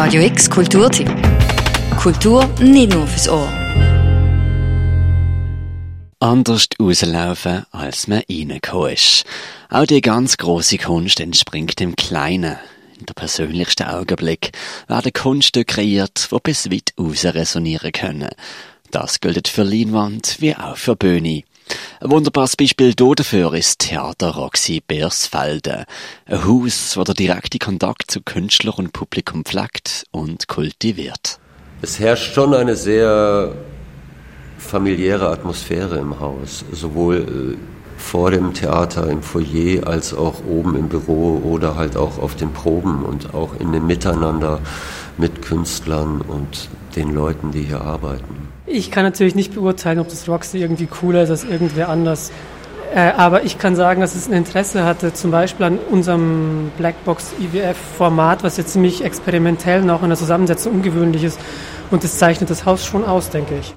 Radio X Kulturtipp. Kultur nicht nur fürs Ohr. Anders rauslaufen, als man reingekommen ist. Auch die ganz große Kunst entspringt im Kleinen. In der persönlichsten Augenblick werden Kunststücke kreiert, die bis weit raus resonieren können. Das gilt für Leinwand wie auch für Bühne. Ein wunderbares Beispiel dafür ist Theater Roxy Beersfelde. Ein Haus, wo der direkte Kontakt zu Künstler und Publikum pflegt und kultiviert. Es herrscht schon eine sehr familiäre Atmosphäre im Haus, sowohl äh, vor dem Theater im Foyer als auch oben im Büro oder halt auch auf den Proben und auch in dem Miteinander mit Künstlern und den Leuten, die hier arbeiten. Ich kann natürlich nicht beurteilen, ob das Roxy irgendwie cooler ist als irgendwer anders. Äh, aber ich kann sagen, dass es ein Interesse hatte, zum Beispiel an unserem Blackbox IWF-Format, was jetzt ziemlich experimentell auch in der Zusammensetzung ungewöhnlich ist. Und das zeichnet das Haus schon aus, denke ich.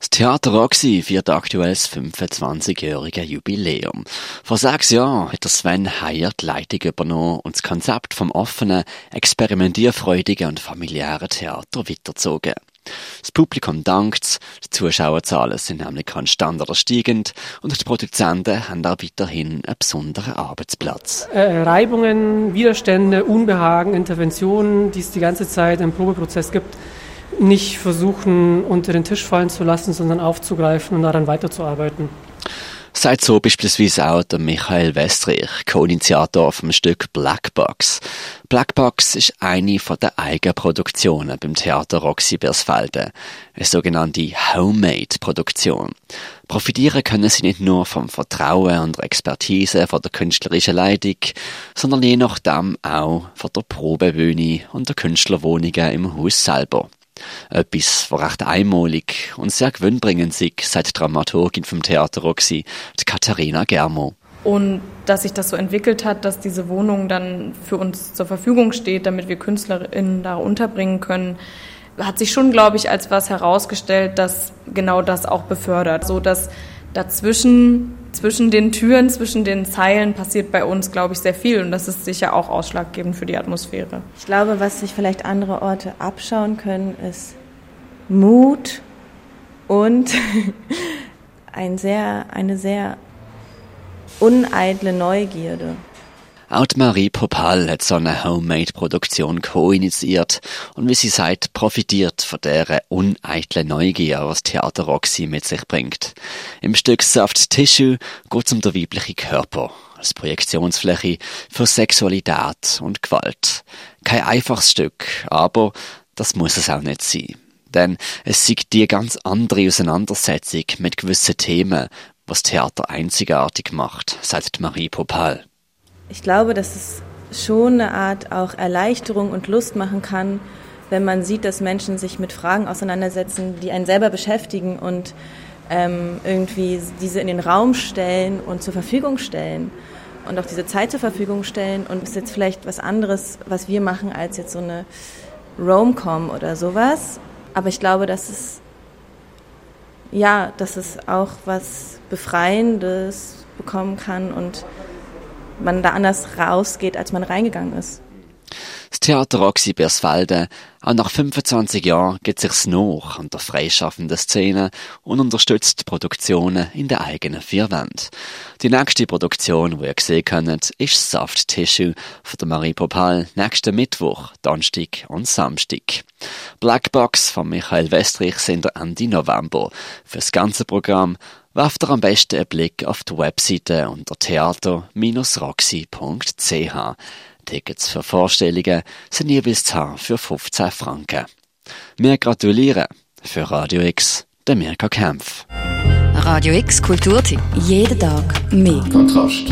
Das Theater Roxy feiert aktuell das 25-jährige Jubiläum. Vor sechs Jahren hat der Sven Heyer die Leitung übernommen und das Konzept vom offenen, experimentierfreudigen und familiären Theater weitergezogen. Das Publikum dankt, die Zuschauerzahlen sind nämlich konstant steigend und die Produzenten haben auch weiterhin einen besonderen Arbeitsplatz. Äh, Reibungen, Widerstände, Unbehagen, Interventionen, die es die ganze Zeit im Probeprozess gibt, nicht versuchen, unter den Tisch fallen zu lassen, sondern aufzugreifen und daran weiterzuarbeiten. Sagt so beispielsweise auch der Michael Westrich, Co-Initiator vom Stück Blackbox. Blackbox ist eine von den Eigenproduktionen beim Theater Roxy Bersfelde, eine sogenannte Homemade-Produktion. Profitieren können sie nicht nur vom Vertrauen und der Expertise von der künstlerischen Leitung, sondern je nachdem auch von der Probebühne und der Künstlerwohnungen im Haus selber. Etwas, was recht einmalig und sehr gewinnbringend ist, sagt die Dramaturgin vom Theater Roxy, Katharina Germo. Und dass sich das so entwickelt hat, dass diese Wohnung dann für uns zur Verfügung steht, damit wir KünstlerInnen da unterbringen können, hat sich schon, glaube ich, als was herausgestellt, das genau das auch befördert. So dass dazwischen, zwischen den Türen, zwischen den Zeilen passiert bei uns, glaube ich, sehr viel. Und das ist sicher auch ausschlaggebend für die Atmosphäre. Ich glaube, was sich vielleicht andere Orte abschauen können, ist Mut und ein sehr, eine sehr uneitle Neugierde. Auch Marie Popal hat so eine Homemade-Produktion co-initiiert und wie sie sagt, profitiert von der uneitlen Neugier, was Theater Roxy mit sich bringt. Im Stück Soft Tissue geht es um den weiblichen Körper als Projektionsfläche für Sexualität und Gewalt. Kein einfaches Stück, aber das muss es auch nicht sein. Denn es sieht die ganz andere Auseinandersetzung mit gewissen Themen, was Theater einzigartig macht, sagt Marie Popal. Ich glaube, dass es schon eine Art auch Erleichterung und Lust machen kann, wenn man sieht, dass Menschen sich mit Fragen auseinandersetzen, die einen selber beschäftigen und ähm, irgendwie diese in den Raum stellen und zur Verfügung stellen und auch diese Zeit zur Verfügung stellen. Und ist jetzt vielleicht was anderes, was wir machen, als jetzt so eine Rom-Com oder sowas. Aber ich glaube, dass es ja, dass es auch was Befreiendes bekommen kann und man da anders rausgeht, als man reingegangen ist. Das Theater Roxy Bersfelde, auch nach 25 Jahren geht sich's noch an der freischaffenden Szene und unterstützt Produktionen in der eigenen vier Wänden. Die nächste Produktion, die ihr gesehen könnt, ist Soft Tissue von der Marie Popal nächsten Mittwoch, Donnerstag und Samstag. Blackbox von Michael Westrich sind Ende November. Fürs ganze Programm werft ihr am besten einen Blick auf die Webseite unter theater-roxy.ch. Tickets für Vorstellungen sind jeweils zu haben für 15 Franken. Wir gratulieren für Radio X, der Mirka Kempf. Radio X Kulturtipp. Jeden Tag mehr. Kontrast.